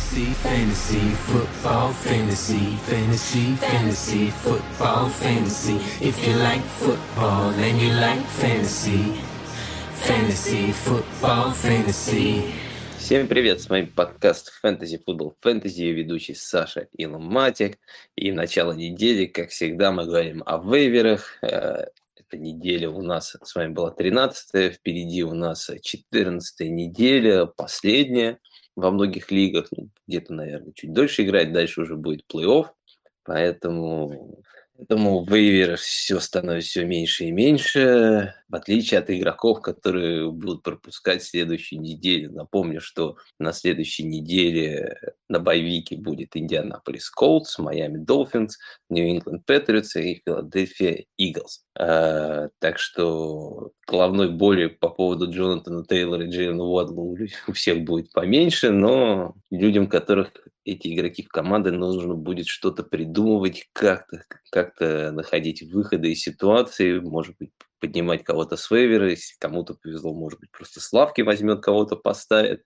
Fantasy, fantasy, football, fantasy, fantasy, fantasy, football, fantasy. If you like football and you like fantasy, fantasy, football, fantasy. Всем привет, с вами подкаст «Фэнтези Футбол Фэнтези», ведущий Саша Иломатик. И начало недели, как всегда, мы говорим о вейверах. Э, эта неделя у нас с вами была 13 впереди у нас 14 неделя, последняя во многих лигах, ну, где-то, наверное, чуть дольше играть, дальше уже будет плей-офф, поэтому Поэтому в вейверах все становится все меньше и меньше, в отличие от игроков, которые будут пропускать следующую неделю. Напомню, что на следующей неделе на боевике будет Индианаполис Колдс, Майами Долфинс, Нью-Ингланд Патриотс и Филадельфия Иглс. А, так что головной боли по поводу Джонатана Тейлора и Джейна Уадла у всех будет поменьше, но людям, которых эти игроки в команды нужно будет что-то придумывать, как-то как находить выходы из ситуации, может быть, поднимать кого-то с вейвера, если кому-то повезло, может быть, просто Славки возьмет, кого-то поставит.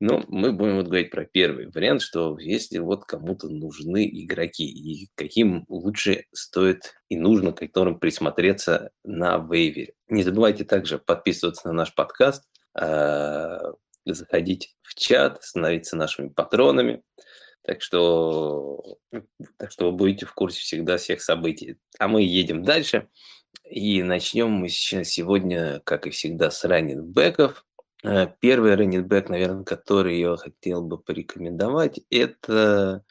Но мы будем вот говорить про первый вариант, что если вот кому-то нужны игроки, и каким лучше стоит и нужно, которым присмотреться на вейвере. Не забывайте также подписываться на наш подкаст, а, заходить в чат, становиться нашими патронами. Так что, так что вы будете в курсе всегда всех событий. А мы едем дальше. И начнем мы сейчас сегодня, как и всегда, с раннинбеков. Э, первый раннинбек, наверное, который я хотел бы порекомендовать, это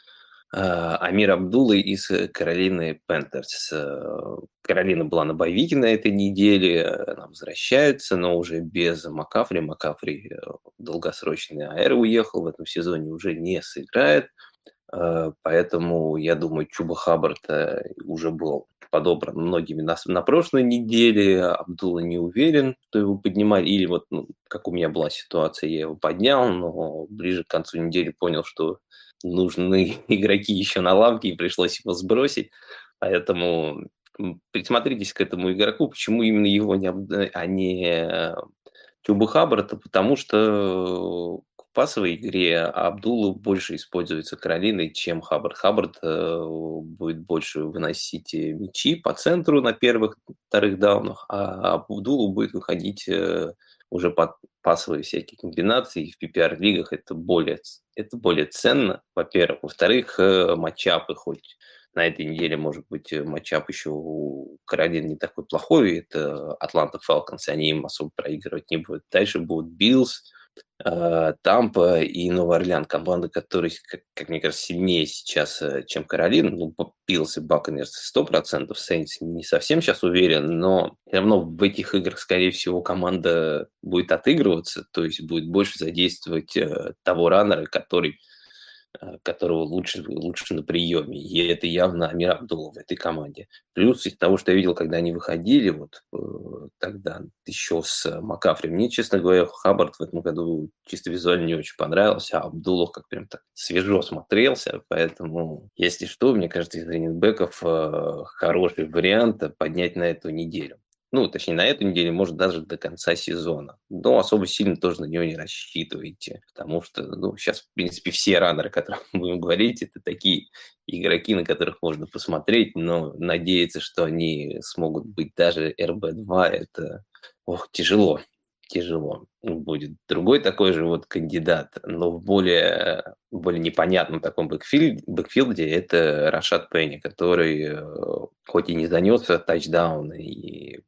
а, Амир Абдулы из Каролины Пентерс. Э, Каролина была на боевике на этой неделе, она возвращается, но уже без Макафри. Макафри долгосрочный АР уехал, в этом сезоне уже не сыграет. Э, поэтому, я думаю, Чуба Хаббард уже был подобран многими на, на прошлой неделе. Абдулла не уверен, что его поднимать. Или вот, ну, как у меня была ситуация, я его поднял, но ближе к концу недели понял, что нужны игроки еще на лавке, и пришлось его сбросить. Поэтому присмотритесь к этому игроку. Почему именно его, не, а не Чуба Хаббарда? Потому что пасовой игре Абдулу больше используется Каролиной, чем Хаббард. Хаббард э, будет больше выносить мячи по центру на первых, вторых down ах, а Абдулу будет выходить э, уже под пасовые всякие комбинации в PPR-лигах это более, это более ценно, во-первых. Во-вторых, э, matchup ы хоть на этой неделе, может быть, э, matchup еще у Каролины не такой плохой, это Атланта Фалконс, они им особо проигрывать не будут. Дальше будут Биллс, Э, Тампа и Новый Орлеан, команды, которые, как, как мне кажется, сильнее сейчас, э, чем Каролина. Ну, Пилс и Баконерс 100%, Сейнс не совсем сейчас уверен, но все равно в этих играх, скорее всего, команда будет отыгрываться, то есть будет больше задействовать э, того раннера, который Э, которого лучше, лучше на приеме. И это явно Амир Абдулов в этой команде. Плюс из того, что я видел, когда они выходили, вот э, тогда еще с Макафри, мне, честно говоря, Хаббард в этом году чисто визуально не очень понравился, а Абдулов как прям так свежо смотрелся, поэтому, если что, мне кажется, из раненбеков э, хороший вариант поднять на эту неделю ну, точнее, на эту неделю, может, даже до конца сезона. Но особо сильно тоже на него не рассчитывайте, потому что, ну, сейчас, в принципе, все раннеры, о которых мы будем говорить, это такие игроки, на которых можно посмотреть, но надеяться, что они смогут быть даже РБ-2, это, ох, тяжело, тяжело будет. Другой такой же вот кандидат, но в более, более непонятном таком backfield е, backfield е это Рашат Пенни, который э, хоть и не занесся тачдаун и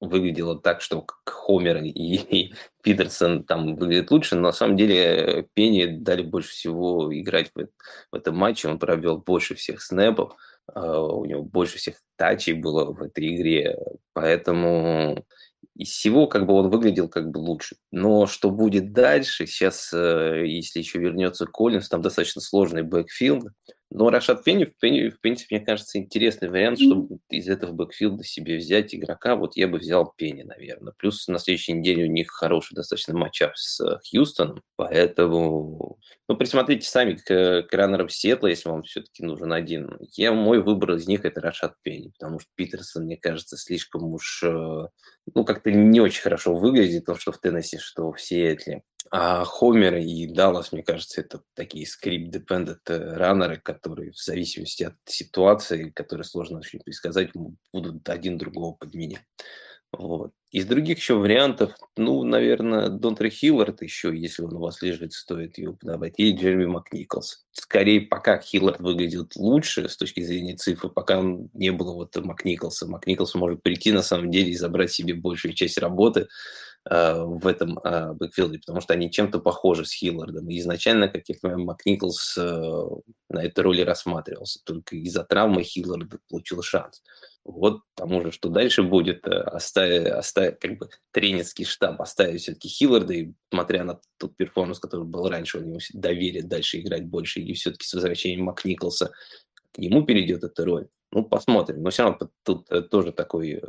выглядело так, что Хомер и, и Питерсон там выглядят лучше, но на самом деле Пенни дали больше всего играть в, в этом матче, он провел больше всех snap ов, uh, у него больше всех touch ей было в этой игре, поэтому из всего как бы он выглядел как бы лучше. Но что будет дальше, сейчас, э, если еще вернется Коллинс, там достаточно сложный backfield, но Рашат Пенни, в, принципе, мне кажется, интересный вариант, чтобы из этого backfield а себе взять игрока. Вот я бы взял Пенни, наверное. Плюс на следующей неделе у них хороший достаточно matchup с Хьюстоном, поэтому Ну, ну, присмотрите сами к, к runner ам Сиэтла, если вам все-таки нужен один. Я, мой выбор из них – это Рашат Пенни, потому что Питерсон, мне кажется, слишком уж, э, ну, как-то не очень хорошо выглядит, то, что в Теннессе, что в Сиэтле. А Хомер и Даллас, мне кажется, это такие скрипт-депендент раннеры, которые в зависимости от ситуации, которые сложно очень предсказать, будут один другого подменять. Вот. Из других еще вариантов, ну, наверное, Донтри Хиллард еще, если он у вас лежит, стоит его подобрать, и Джереми Макниколс. Скорее, пока Хиллард выглядит лучше с точки зрения цифр, пока он не было вот Макниколса. Макниколс может прийти, на самом деле, и забрать себе большую часть работы, Э, в этом э, backfield е, потому что они чем-то похожи с Хиллардом. И изначально, как я понимаю, Макниклс э, на этой роли рассматривался. Только из-за травмы Хиллард получил шанс. Вот тому же, что дальше будет, оставить, оставить как бы тренерский штаб, оставить все-таки Хилларда, и смотря на тот performance, который был раньше, у него доверие дальше играть больше, и все-таки с возвращением Макниклса к нему перейдет эта роль. Ну, посмотрим. Но все равно тут тоже такой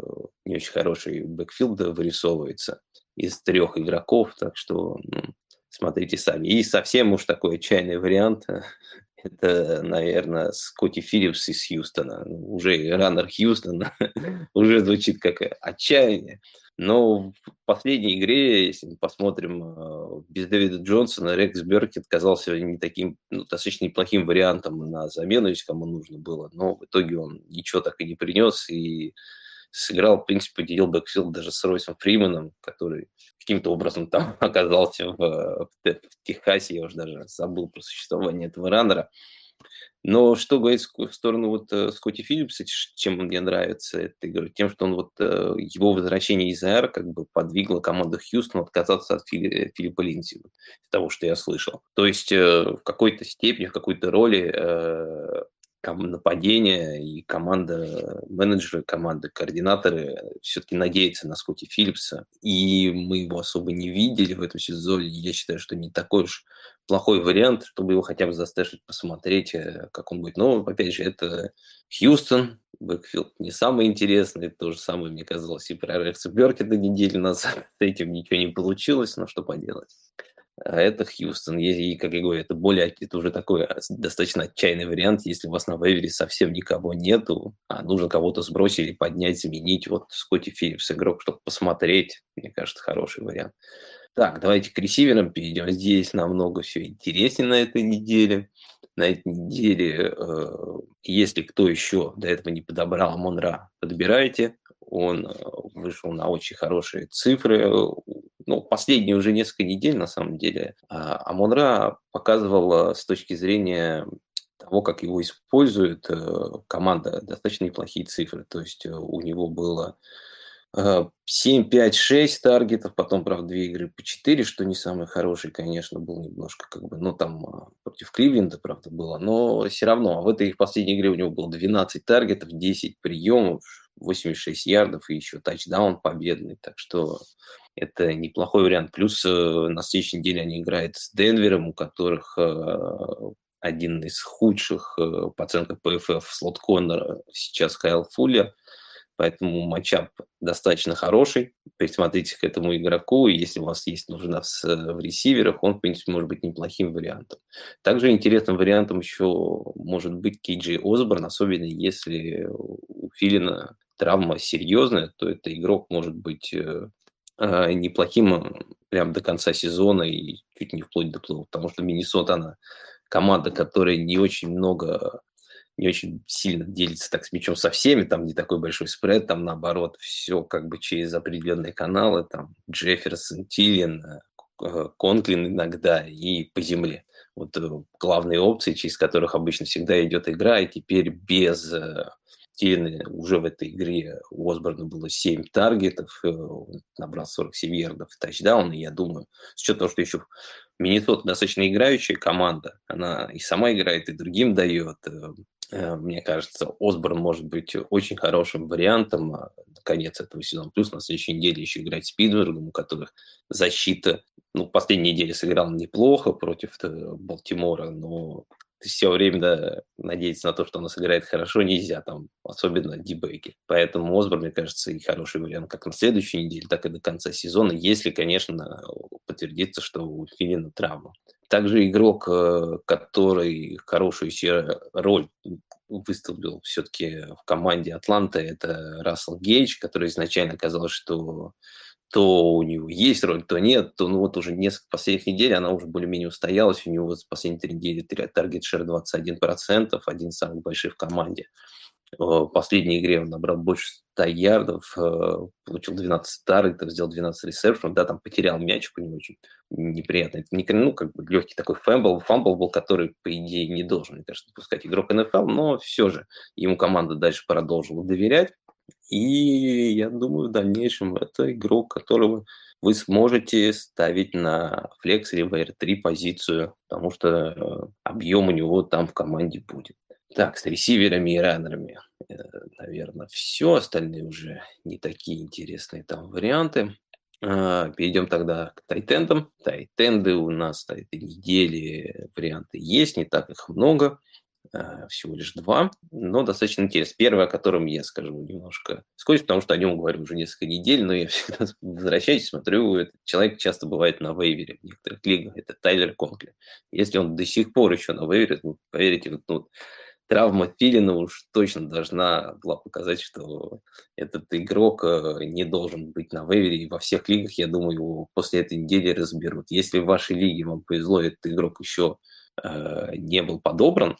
не очень хороший backfield вырисовывается из трех игроков, так что ну, смотрите сами. И совсем уж такой отчаянный вариант, это, наверное, Скотти Филлипс из Хьюстона. Ну, уже runner Хьюстона уже звучит как отчаяние. Но в последней игре, если мы посмотрим, э, без Дэвида Джонсона Рекс Беркет казался не таким, ну, достаточно неплохим вариантом на замену, если кому нужно было. Но в итоге он ничего так и не принес, и сыграл, в принципе, поделил backfield даже с Ройсом Фриманом, который каким-то образом там оказался в, в, в Техасе, я уже даже забыл про существование этого runner а. Но что говорить в сторону вот э, Скотти Филлипса, чем мне нравится эта игра, тем, что он вот э, его возвращение из IR как бы подвигло команду Хьюстона отказаться от Фили, Филиппа Линдси, того, что я слышал. То есть э, в какой-то степени, в какой-то роли нападение и команда, менеджеры команды, координаторы все-таки надеются на Скотти Филлипса. И мы его особо не видели в этом сезоне. Я считаю, что не такой уж плохой вариант, чтобы его хотя бы заставить посмотреть, э, как он будет. Но, опять же, это Хьюстон, backfield не самый интересный. То же самое мне казалось и про Рекса Беркета неделю назад. С этим ничего не получилось, но что поделать. А это Хьюстон. И, как я говорю, это более, это уже такой а, достаточно отчаянный вариант, если у вас на waiver е совсем никого нету, а нужно кого-то сбросить или поднять, заменить. Вот Скотти Филлипс игрок, чтобы посмотреть, мне кажется, хороший вариант. Так, давайте к ресиверам перейдем. Здесь намного все интереснее на этой неделе. На этой неделе, э, если кто еще до этого не подобрал Монра, подбирайте. Он э, вышел на очень хорошие цифры ну, последние уже несколько недель, на самом деле, а, Амонра показывал с точки зрения того, как его использует э, команда, достаточно неплохие цифры. То есть э, у него было 7, 5, 6 таргетов, потом, правда, две игры по 4, что не самый хороший, конечно, был немножко как бы, ну, там а, против Кливленда, правда, было, но все равно. А в этой последней игре у него было 12 таргетов, 10 приемов, 86 ярдов и еще тачдаун победный, так что это неплохой вариант. Плюс э, на следующей неделе они играют с Денвером, у которых э, один из худших э, по оценкам PFF слот Коннора сейчас Кайл Фуллер. Поэтому матчап достаточно хороший. Присмотрите к этому игроку. И если у вас есть нужда в ресиверах, он, в принципе, может быть неплохим вариантом. Также интересным вариантом еще может быть Кейджи Осборн, особенно если у Филина травма серьезная, то это игрок может быть э, неплохим э, прям до конца сезона и чуть не вплоть до плей потому что Миннесота, она команда, которая не очень много, не очень сильно делится так с мячом со всеми, там не такой большой спред, там наоборот все как бы через определенные каналы, там Джефферсон, Тиллин, э, Конклин иногда и по земле. Вот главные опции, через которых обычно всегда идет игра, и теперь без Стивена уже в этой игре у Осборна было 7 таргетов, э, набрал 47 ярдов и тачдаун, и я думаю, с учетом того, что еще Миннесота достаточно играющая команда, она и сама играет, и другим дает, э, э, мне кажется, Осборн может быть очень хорошим вариантом на конец этого сезона. Плюс на следующей неделе еще играть с Питтсбургом, у которых защита, ну, последней неделе сыграл неплохо против Балтимора, но все время да, надеяться на то, что она сыграет хорошо, нельзя, там, особенно дебейки. Поэтому Осборн, мне кажется, и хороший вариант как на следующей неделе, так и до конца сезона, если, конечно, подтвердится, что у Филина травма. Также игрок, э, который хорошую роль выставил все-таки в команде Атланты, это Рассел Гейдж, который изначально казалось, что то у него есть роль, то нет, то ну вот уже несколько последних недель она уже более-менее устоялась, у него за последние три недели таргет шер 21%, один из самых больших в команде. В последней игре он набрал больше 100 ярдов, э, получил 12 target ов, сделал 12 ресепшенов, да, там потерял мячик у него очень неприятно. Это не, ну, как бы легкий такой fumble, fumble был, который, по идее, не должен, мне кажется, допускать игрок НФЛ, но все же ему команда дальше продолжила доверять. И я думаю, в дальнейшем это игрок, которого вы сможете ставить на flex или в RB3 позицию, потому что э, объем у него там в команде будет. Так, с ресиверами и runner ами, э, наверное, все. Остальные уже не такие интересные там варианты. А, перейдем тогда к тайтендам. Тайтенды у нас на этой неделе варианты есть, не так их много. А, всего лишь два, но достаточно интересно. Первое, о котором я скажу немножко вскользь, потому что о нем говорю уже несколько недель, но я всегда возвращаюсь, смотрю, этот человек часто бывает на вейвере в некоторых лигах, это Тайлер Конкли. Если он до сих пор еще на вейвере, ну, поверите, вот, ну, травма Филина уж точно должна была показать, что этот игрок э, не должен быть на вейвере, и во всех лигах, я думаю, его после этой недели разберут. Если в вашей лиге вам повезло, этот игрок еще Э, не был подобран,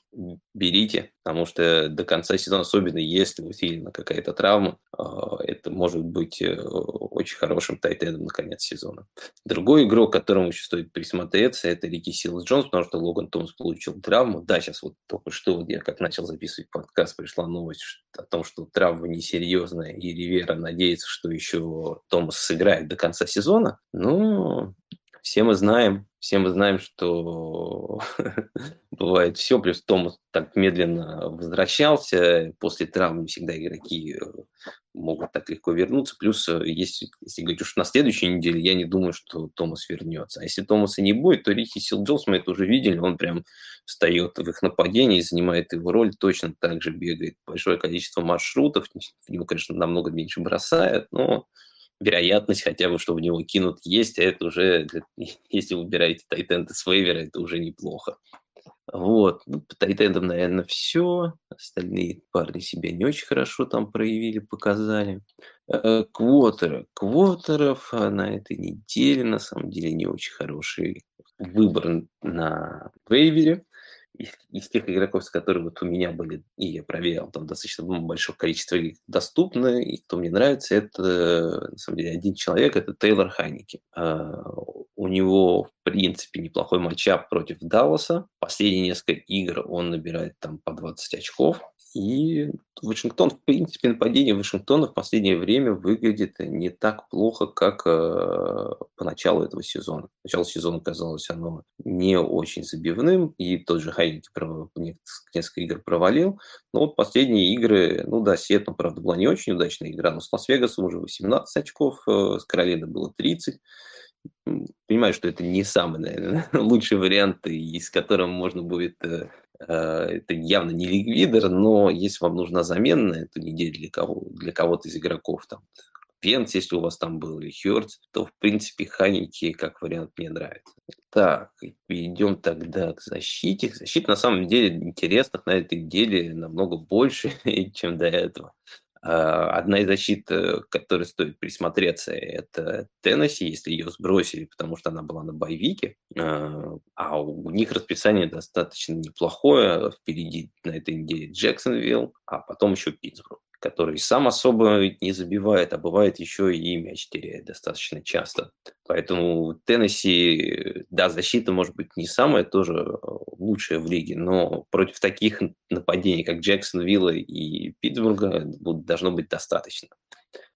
берите, потому что до конца сезона, особенно если у Филина какая-то травма, э, это может быть э, очень хорошим тайтендом на конец сезона. Другой игрок, которому еще стоит присмотреться, это Рики Силс Джонс, потому что Логан Томс получил травму. Да, сейчас вот только что я как начал записывать подкаст, пришла новость о том, что травма несерьезная, и Ривера надеется, что еще Томас сыграет до конца сезона. Ну, все мы знаем, все мы знаем, что бывает все, плюс Томас так медленно возвращался, после травмы всегда игроки э, могут так легко вернуться, плюс э, если, если говорить уж на следующей неделе, я не думаю, что Томас вернется. А если Томаса не будет, то Рики Сил Джонс, мы это уже видели, он прям встает в их нападении, занимает его роль, точно так же бегает большое количество маршрутов, в него, конечно, намного меньше бросает, но вероятность хотя бы, что в него кинут, есть, а это уже, если вы убираете тайтенда с вейвера, это уже неплохо. Вот, ну, по тайтендам, наверное, все. Остальные парни себя не очень хорошо там проявили, показали. Э, квотеры. Квотеров а, на этой неделе, на самом деле, не очень хороший выбор на вейвере из, из тех игроков, с которыми вот у меня были, и я проверял, там достаточно большое количество их доступно, и кто мне нравится, это, на самом деле, один человек, это Тейлор Хайники. А, у него, в принципе, неплохой матчап против Далласа. Последние несколько игр он набирает там по 20 очков. И Вашингтон, в принципе, нападение Вашингтона в последнее время выглядит не так плохо, как э, по началу этого сезона. Начало сезона казалось оно не очень забивным, и тот же Хайники несколько игр провалил. Но вот последние игры, ну да, Сиэтл, правда, была не очень удачная игра, но с Лас-Вегасом уже 18 очков, э, с Каролиной было 30 понимаю, что это не самый, наверное, лучший вариант, и с которым можно будет э, Э, это явно не ликвидер, но если вам нужна замена на эту неделю для, кого, для кого-то из игроков, там, Пенс, если у вас там был, или Хёрдс, то, в принципе, Ханики как вариант мне нравится. Так, перейдем тогда к защите. Защита, на самом деле, интересных на этой неделе намного больше, чем до этого. А, одна из защит, э, которой стоит присмотреться, это Теннесси, если ее сбросили, потому что она была на боевике. А, а у них расписание достаточно неплохое. Впереди на этой неделе Джексонвилл, а потом еще Питтсбург который сам особо не забивает, а бывает еще и мяч теряет достаточно часто. Поэтому Теннесси, да, защита может быть не самая тоже э, лучшая в лиге, но против таких нападений, как Джексон, Вилла и Питтсбурга, должно быть достаточно.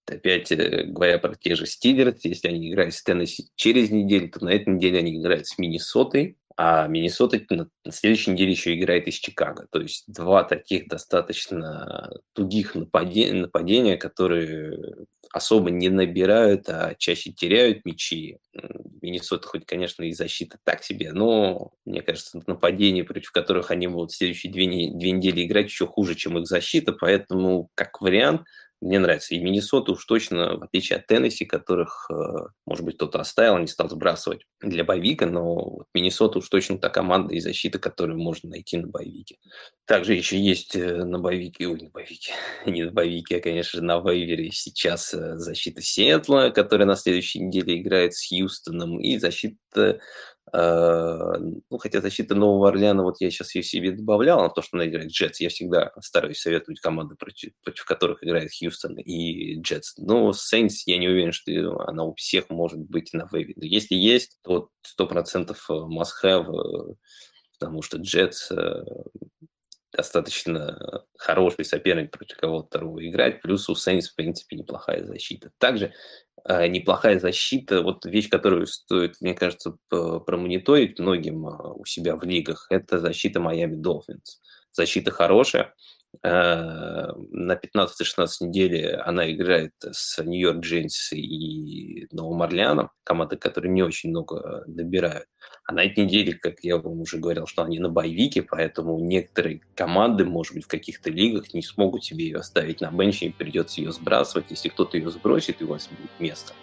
Опять э, говоря про те же Стиллерс, если они играют с Теннесси через неделю, то на этой неделе они играют с Миннесотой, а Миннесота на, следующей неделе еще играет из Чикаго. То есть два таких достаточно тугих нападения, нападения, которые особо не набирают, а чаще теряют мячи. Миннесота хоть, конечно, и защита так себе, но, мне кажется, нападения, против которых они будут в следующие две, две недели играть, еще хуже, чем их защита. Поэтому, как вариант, мне нравится. И Миннесота уж точно, в отличие от Теннесси, которых, э, может быть, кто-то оставил, не стал сбрасывать для боевика, но Миннесота уж точно та команда и защита, которую можно найти на боевике. Также еще есть э, на боевике, ой, на боевике, не на боевике, а, конечно же, на вейвере сейчас э, защита Сиэтла, которая на следующей неделе играет с Хьюстоном, и защита ну, хотя защита Нового Орлеана, вот я сейчас ее себе добавлял, на то, что она играет Джетс. Я всегда стараюсь советовать команды, против, против которых играет Хьюстон и Джетс. Но Сейнс, я не уверен, что она у всех может быть на вейве. Если есть, то 100% must-have, э, потому что Джетс э, достаточно хороший соперник, против кого-то второго играть. Плюс у Сейнс, в принципе, неплохая защита. Также э, неплохая защита, вот вещь, которую стоит, мне кажется, промониторить многим э, у себя в лигах, это защита Майами Долфинс. Защита хорошая, Э, на 15-16 недели она играет с Нью-Йорк Джейнс и Новым Орлеаном, команды, которые не очень много добирают. А на этой неделе, как я вам уже говорил, что они на боевике, поэтому некоторые команды, может быть, в каких-то лигах не смогут себе ее оставить на бенче, и придется ее сбрасывать. Если кто-то ее сбросит, и у вас будет место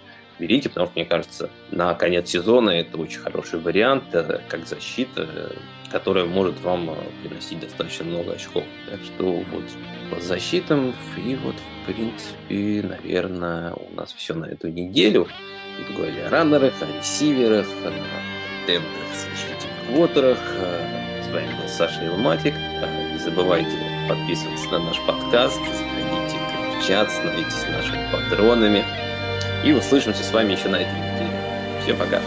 берите, потому что, мне кажется, на конец сезона это очень хороший вариант, э, как защита, которая может вам э, приносить достаточно много очков. Так что вот по защитам, и вот, в принципе, наверное, у нас все на эту неделю. Говорили о раннерах, о ресиверах, о темпах, защите квотерах. Э, с вами был Саша Илматик. Не забывайте подписываться на наш подкаст, заходите в чат, становитесь нашими патронами. И услышимся с вами еще на этой неделе. Всем пока.